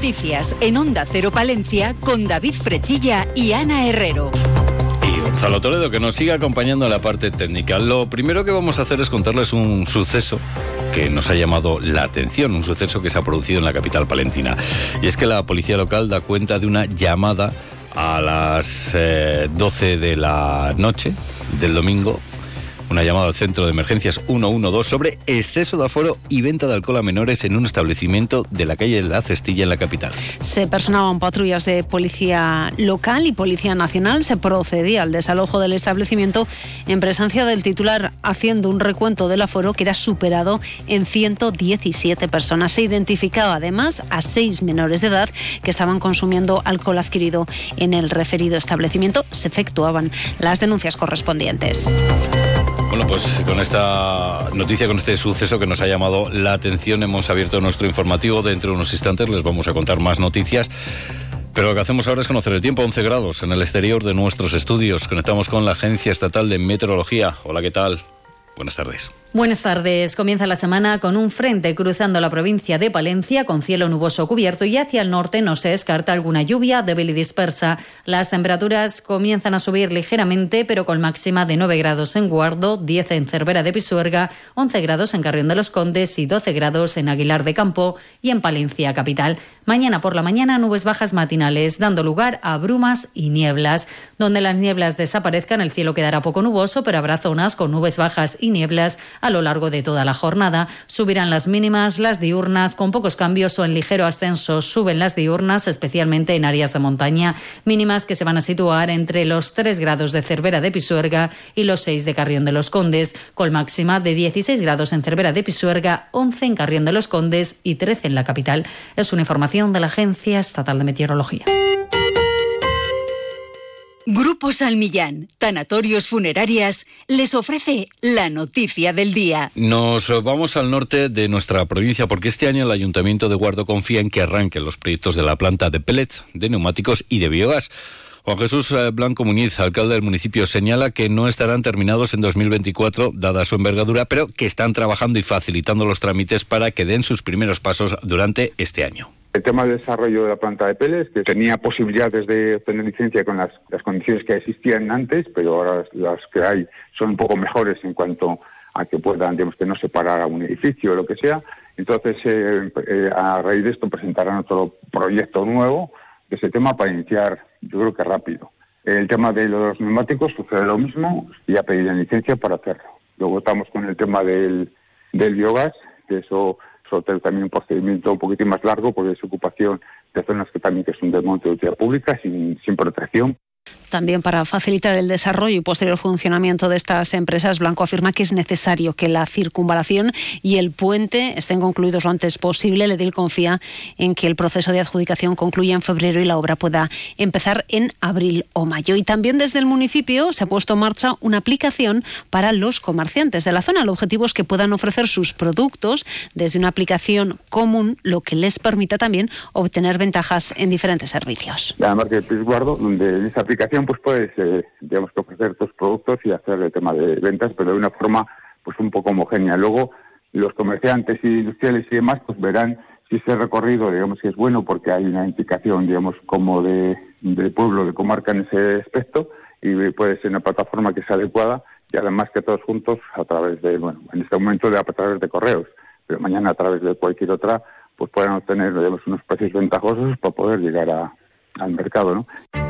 Noticias en Onda Cero Palencia con David Frechilla y Ana Herrero. Y Gonzalo Toledo, que nos sigue acompañando en la parte técnica. Lo primero que vamos a hacer es contarles un suceso que nos ha llamado la atención, un suceso que se ha producido en la capital palentina. Y es que la policía local da cuenta de una llamada a las 12 eh, de la noche del domingo una llamada al centro de emergencias 112 sobre exceso de aforo y venta de alcohol a menores en un establecimiento de la calle La Cestilla en la capital. Se personaban patrullas de policía local y policía nacional. Se procedía al desalojo del establecimiento en presencia del titular haciendo un recuento del aforo que era superado en 117 personas. Se identificaba además a seis menores de edad que estaban consumiendo alcohol adquirido en el referido establecimiento. Se efectuaban las denuncias correspondientes. Bueno, pues con esta noticia, con este suceso que nos ha llamado la atención, hemos abierto nuestro informativo. Dentro de unos instantes les vamos a contar más noticias. Pero lo que hacemos ahora es conocer el tiempo, 11 grados en el exterior de nuestros estudios. Conectamos con la Agencia Estatal de Meteorología. Hola, ¿qué tal? Buenas tardes. Buenas tardes. Comienza la semana con un frente cruzando la provincia de Palencia con cielo nuboso cubierto y hacia el norte no se descarta alguna lluvia débil y dispersa. Las temperaturas comienzan a subir ligeramente, pero con máxima de 9 grados en Guardo, 10 en Cervera de Pisuerga, 11 grados en Carrión de los Condes y 12 grados en Aguilar de Campo y en Palencia capital. Mañana por la mañana nubes bajas matinales, dando lugar a brumas y nieblas. Donde las nieblas desaparezcan, el cielo quedará poco nuboso, pero habrá zonas con nubes bajas y nieblas a lo largo de toda la jornada. Subirán las mínimas, las diurnas, con pocos cambios o en ligero ascenso. Suben las diurnas, especialmente en áreas de montaña, mínimas que se van a situar entre los 3 grados de Cervera de Pisuerga y los 6 de Carrión de los Condes, con máxima de 16 grados en Cervera de Pisuerga, 11 en Carrión de los Condes y 13 en la capital. Es una información de la Agencia Estatal de Meteorología. Grupo Salmillán, Tanatorios Funerarias, les ofrece la noticia del día. Nos vamos al norte de nuestra provincia porque este año el Ayuntamiento de Guardo confía en que arranquen los proyectos de la planta de pellets, de neumáticos y de biogás. Juan Jesús eh, Blanco Muñiz, alcalde del municipio, señala que no estarán terminados en 2024, dada su envergadura, pero que están trabajando y facilitando los trámites para que den sus primeros pasos durante este año. El tema del desarrollo de la planta de peles, que tenía posibilidades de obtener licencia con las, condiciones que existían antes, pero ahora las, que hay son un poco mejores en cuanto a que puedan, digamos, que no separar a un edificio o lo que sea. Entonces, eh, eh, a raíz de esto presentarán otro proyecto nuevo de ese tema para iniciar, yo creo que rápido. El tema de los neumáticos sucede lo mismo y ya pedirán licencia para hacerlo. Luego estamos con el tema del, del biogás, que eso tener también un procedimiento un poquitín más largo porque es ocupación de zonas que también que son de monte de utilidad pública sin, sin protección. También para facilitar el desarrollo y posterior funcionamiento de estas empresas, Blanco afirma que es necesario que la circunvalación y el puente estén concluidos lo antes posible. Le Edil confía en que el proceso de adjudicación concluya en febrero y la obra pueda empezar en abril o mayo. Y también desde el municipio se ha puesto en marcha una aplicación para los comerciantes de la zona. El objetivo es que puedan ofrecer sus productos desde una aplicación común, lo que les permita también obtener ventajas en diferentes servicios. La marca de donde esa aplicación pues puedes, eh, digamos, que ofrecer tus productos y hacer el tema de ventas, pero de una forma pues un poco homogénea. Luego, los comerciantes y industriales y demás, pues verán si ese recorrido, digamos, que es bueno porque hay una implicación, digamos, como de, pueblo, de comarca en ese aspecto y puede ser una plataforma que sea adecuada y además que todos juntos a través de, bueno, en este momento de a través de correos, pero mañana a través de cualquier otra, pues puedan obtener, digamos, unos precios ventajosos para poder llegar a, al mercado, ¿no?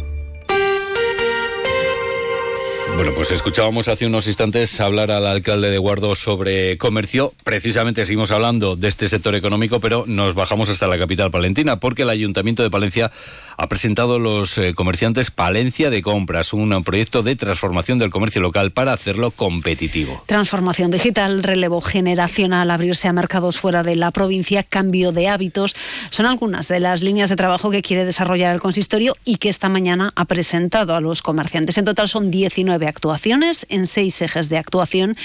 Bueno, pues escuchábamos hace unos instantes hablar al alcalde de Guardo sobre comercio. Precisamente seguimos hablando de este sector económico, pero nos bajamos hasta la capital palentina, porque el Ayuntamiento de Palencia ha presentado a los eh, comerciantes Palencia de Compras, un proyecto de transformación del comercio local para hacerlo competitivo. Transformación digital, relevo generacional, abrirse a mercados fuera de la provincia, cambio de hábitos, son algunas de las líneas de trabajo que quiere desarrollar el consistorio y que esta mañana ha presentado a los comerciantes. En total son 19 actuaciones en seis ejes de actuación.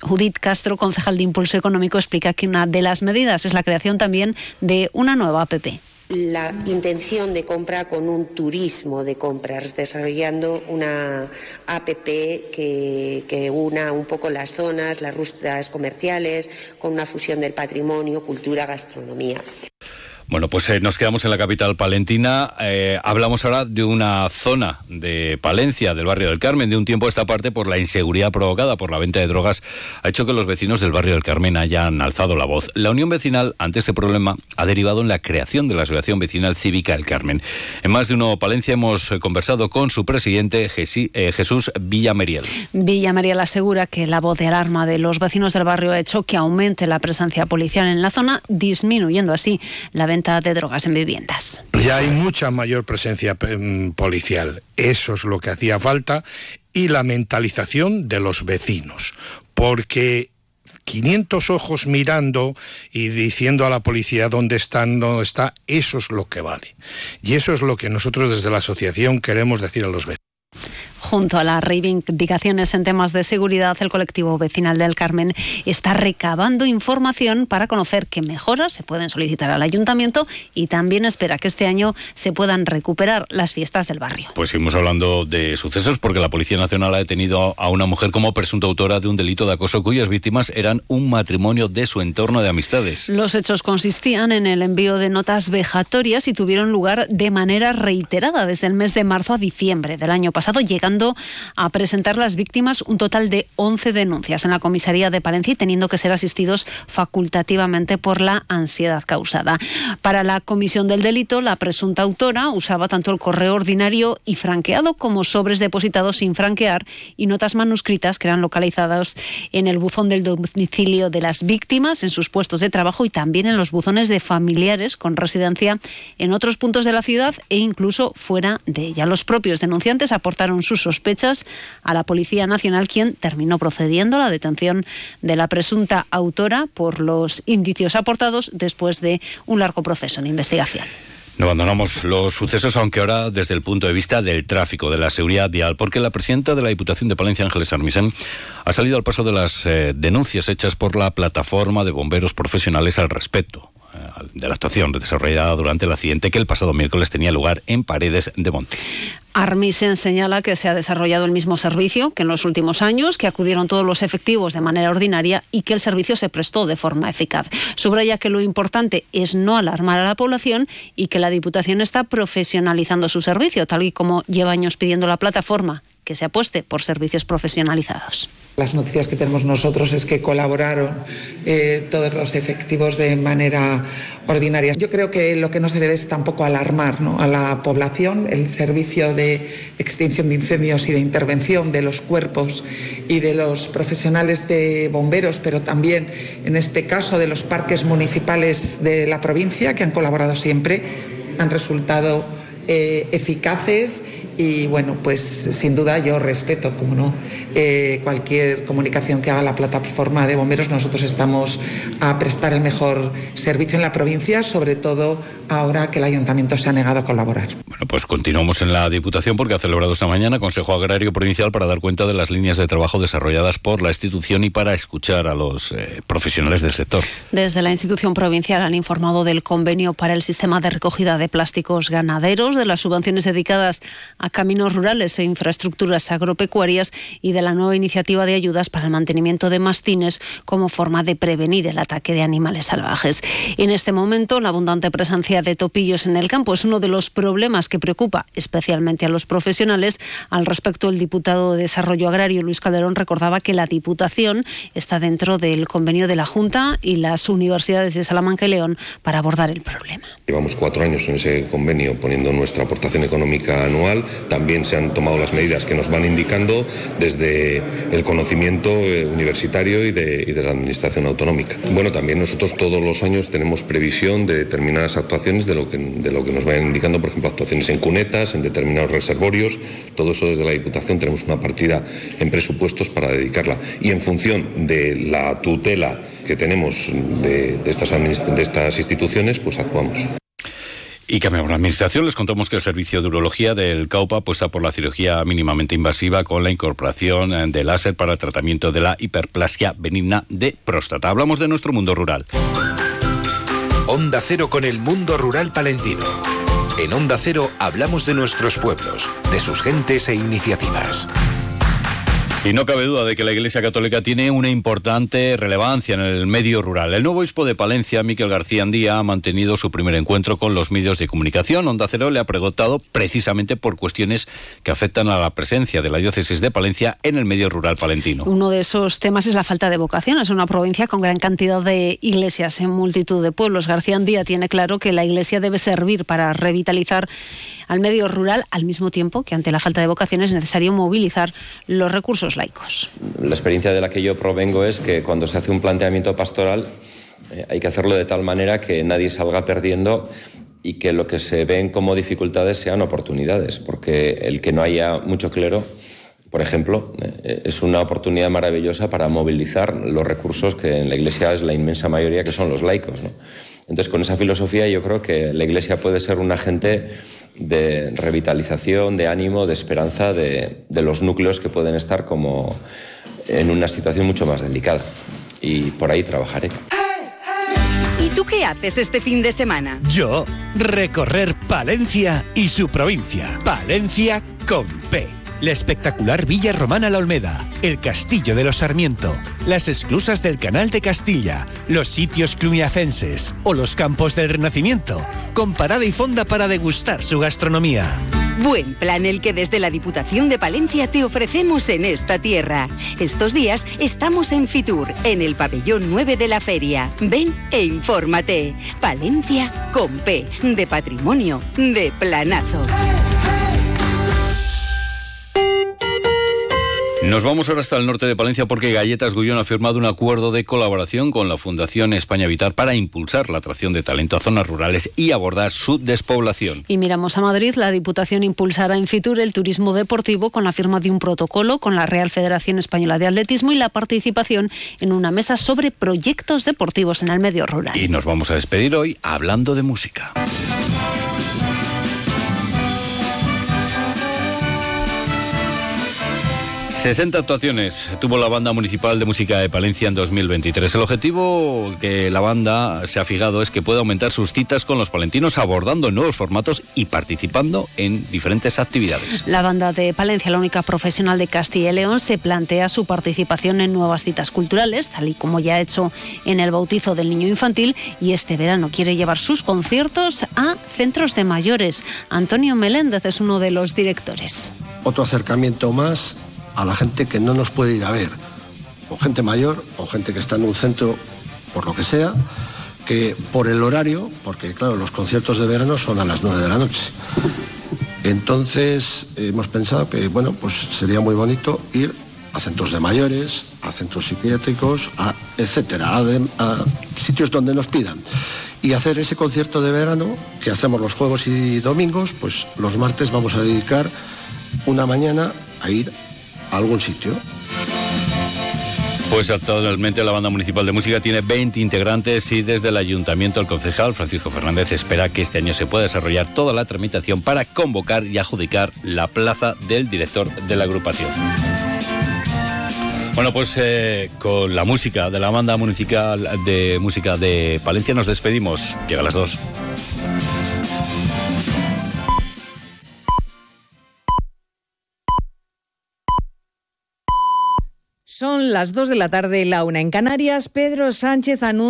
Judith Castro, concejal de Impulso Económico, explica que una de las medidas es la creación también de una nueva APP la intención de compra con un turismo de compras, desarrollando una APP que, que, una un poco las zonas, las rutas comerciales, con una fusión del patrimonio, cultura, gastronomía. Bueno, pues eh, nos quedamos en la capital palentina. Eh, hablamos ahora de una zona de Palencia, del barrio del Carmen. De un tiempo a esta parte, por la inseguridad provocada por la venta de drogas, ha hecho que los vecinos del barrio del Carmen hayan alzado la voz. La Unión Vecinal, ante este problema, ha derivado en la creación de la Asociación Vecinal Cívica El Carmen. En más de uno Palencia hemos conversado con su presidente, eh, Jesús Villameriel. Villameriel asegura que la voz de alarma de los vecinos del barrio ha hecho que aumente la presencia policial en la zona, disminuyendo así la venta de drogas en viviendas. Ya hay mucha mayor presencia em, policial. Eso es lo que hacía falta. Y la mentalización de los vecinos. Porque 500 ojos mirando y diciendo a la policía dónde están, dónde está, eso es lo que vale. Y eso es lo que nosotros desde la asociación queremos decir a los vecinos. Junto a las reivindicaciones en temas de seguridad, el colectivo vecinal del Carmen está recabando información para conocer qué mejoras se pueden solicitar al ayuntamiento y también espera que este año se puedan recuperar las fiestas del barrio. Pues seguimos hablando de sucesos porque la Policía Nacional ha detenido a una mujer como presunta autora de un delito de acoso cuyas víctimas eran un matrimonio de su entorno de amistades. Los hechos consistían en el envío de notas vejatorias y tuvieron lugar de manera reiterada desde el mes de marzo a diciembre del año pasado, llegando a presentar las víctimas un total de 11 denuncias en la comisaría de Palencia y teniendo que ser asistidos facultativamente por la ansiedad causada. Para la comisión del delito, la presunta autora usaba tanto el correo ordinario y franqueado como sobres depositados sin franquear y notas manuscritas que eran localizadas en el buzón del domicilio de las víctimas, en sus puestos de trabajo y también en los buzones de familiares con residencia en otros puntos de la ciudad e incluso fuera de ella. Los propios denunciantes aportaron sus sospechas a la Policía Nacional, quien terminó procediendo a la detención de la presunta autora por los indicios aportados después de un largo proceso de investigación. No abandonamos los sucesos, aunque ahora desde el punto de vista del tráfico, de la seguridad vial, porque la presidenta de la Diputación de Palencia, Ángeles Armisen, ha salido al paso de las eh, denuncias hechas por la plataforma de bomberos profesionales al respecto de la actuación desarrollada durante el accidente que el pasado miércoles tenía lugar en Paredes de Monte. Armisen señala que se ha desarrollado el mismo servicio que en los últimos años, que acudieron todos los efectivos de manera ordinaria y que el servicio se prestó de forma eficaz. Subraya que lo importante es no alarmar a la población y que la Diputación está profesionalizando su servicio, tal y como lleva años pidiendo la plataforma que se apueste por servicios profesionalizados. Las noticias que tenemos nosotros es que colaboraron eh, todos los efectivos de manera ordinaria. Yo creo que lo que no se debe es tampoco alarmar a la población. El servicio de extinción de incendios y de intervención de los cuerpos y de los profesionales de bomberos, pero también en este caso de los parques municipales de la provincia, que han colaborado siempre, han resultado eh, eficaces y bueno, pues sin duda yo respeto, como no, eh, cualquier comunicación que haga la plataforma de bomberos. Nosotros estamos a prestar el mejor servicio en la provincia, sobre todo ahora que el ayuntamiento se ha negado a colaborar. Bueno, pues continuamos en la Diputación porque ha celebrado esta mañana Consejo Agrario Provincial para dar cuenta de las líneas de trabajo desarrolladas por la institución y para escuchar a los eh, profesionales del sector. Desde la institución provincial han informado del convenio para el sistema de recogida de plásticos ganaderos, de las subvenciones dedicadas a a caminos rurales e infraestructuras agropecuarias y de la nueva iniciativa de ayudas para el mantenimiento de mastines como forma de prevenir el ataque de animales salvajes. en este momento, la abundante presencia de topillos en el campo es uno de los problemas que preocupa especialmente a los profesionales. Al respecto, el diputado de Desarrollo Agrario, Luis Calderón, recordaba que la Diputación está dentro del convenio de la Junta y las universidades de Salamanca y León para abordar el problema. Llevamos cuatro años en ese convenio poniendo nuestra aportación económica anual también se han tomado las medidas que nos van indicando desde el conocimiento eh, universitario y de, la Administración autonómica. Bueno, también nosotros todos los años tenemos previsión de determinadas actuaciones de lo que, nos vayan indicando, por ejemplo, actuaciones en cunetas, en determinados reservorios. Todo eso desde la Diputación tenemos una partida en presupuestos para dedicarla. Y en función de la tutela que tenemos de estas instituciones, pues actuamos. Y cambiamos la administración. Les contamos que el servicio de urología del CAUPA apuesta por la cirugía mínimamente invasiva con la incorporación de láser para el tratamiento de la hiperplasia benigna de próstata. Hablamos de nuestro mundo rural. Onda Cero con el mundo rural palentino. En Onda Cero hablamos de nuestros pueblos, de sus gentes e iniciativas. Y no cabe duda de que la Iglesia Católica tiene una importante relevancia en el medio rural. El nuevo obispo de Palencia, Miquel García Andía, ha mantenido su primer encuentro con los medios de comunicación. Onda Cero le ha preguntado precisamente por cuestiones que afectan a la presencia de la diócesis de Palencia en el medio rural palentino. Uno de esos temas es la falta de vocación. Es una provincia con gran cantidad de iglesias en multitud de pueblos. García Andía tiene claro que la iglesia debe servir para revitalizar al medio rural, al mismo tiempo que ante la falta de vocación es necesario movilizar los recursos La experiencia de la que yo provengo es que cuando se hace un planteamiento pastoral eh, hay que hacerlo de tal manera que nadie salga perdiendo y que lo que se ven como dificultades sean oportunidades, porque el que no haya mucho clero, por ejemplo, eh, es una oportunidad maravillosa para movilizar los recursos que en la Iglesia es la inmensa mayoría, que son los laicos. Entonces, con esa filosofía yo creo que la Iglesia puede ser un agente de revitalización, de ánimo, de esperanza de, de, los núcleos que pueden estar como en una situación mucho más delicada. Y por ahí trabajaré. ¿Y tú qué haces este fin de semana? Yo, recorrer Palencia y su provincia. Palencia con P la espectacular Villa Romana La Olmeda, el Castillo de los Sarmiento, las esclusas del Canal de Castilla, los sitios cluniacenses o los campos del Renacimiento, con parada y fonda para degustar su gastronomía. Buen plan el que desde la Diputación de Palencia te ofrecemos en esta tierra. Estos días estamos en Fitur, en el pabellón 9 de la feria. Ven e infórmate. Palencia con P, de patrimonio, de planazo. Nos vamos ahora hasta el norte de Palencia porque Galletas Gullón ha firmado un acuerdo de colaboración con la Fundación España Vital para impulsar la atracción de talento a zonas rurales y abordar su despoblación. Y miramos a Madrid, la Diputación impulsará en Fitur el turismo deportivo con la firma de un protocolo con la Real Federación Española de Atletismo y la participación en una mesa sobre proyectos deportivos en el medio rural. Y nos vamos a despedir hoy hablando de música. 60 actuaciones tuvo la banda municipal de música de Palencia en 2023. El objetivo que la banda se ha fijado es que pueda aumentar sus citas con los palentinos abordando nuevos formatos y participando en diferentes actividades. La banda de Palencia, la única profesional de Castilla y León, se plantea su participación en nuevas citas culturales, tal y como ya ha hecho en el bautizo del niño infantil, y este verano quiere llevar sus conciertos a centros de mayores. Antonio Meléndez es uno de los directores. Otro acercamiento más a la gente que no nos puede ir a ver, o gente mayor, o gente que está en un centro, por lo que sea, que por el horario, porque claro, los conciertos de verano son a las 9 de la noche. Entonces hemos pensado que bueno, pues sería muy bonito ir a centros de mayores, a centros psiquiátricos, a, etcétera, a, a sitios donde nos pidan. Y hacer ese concierto de verano que hacemos los jueves y domingos, pues los martes vamos a dedicar una mañana a ir algún sitio. Pues actualmente la banda municipal de música tiene 20 integrantes y desde el ayuntamiento el concejal Francisco Fernández espera que este año se pueda desarrollar toda la tramitación para convocar y adjudicar la plaza del director de la agrupación. Bueno, pues eh, con la música de la banda municipal de música de Palencia nos despedimos. Llega a las dos. Son las 2 de la tarde, la una en Canarias. Pedro Sánchez anuncia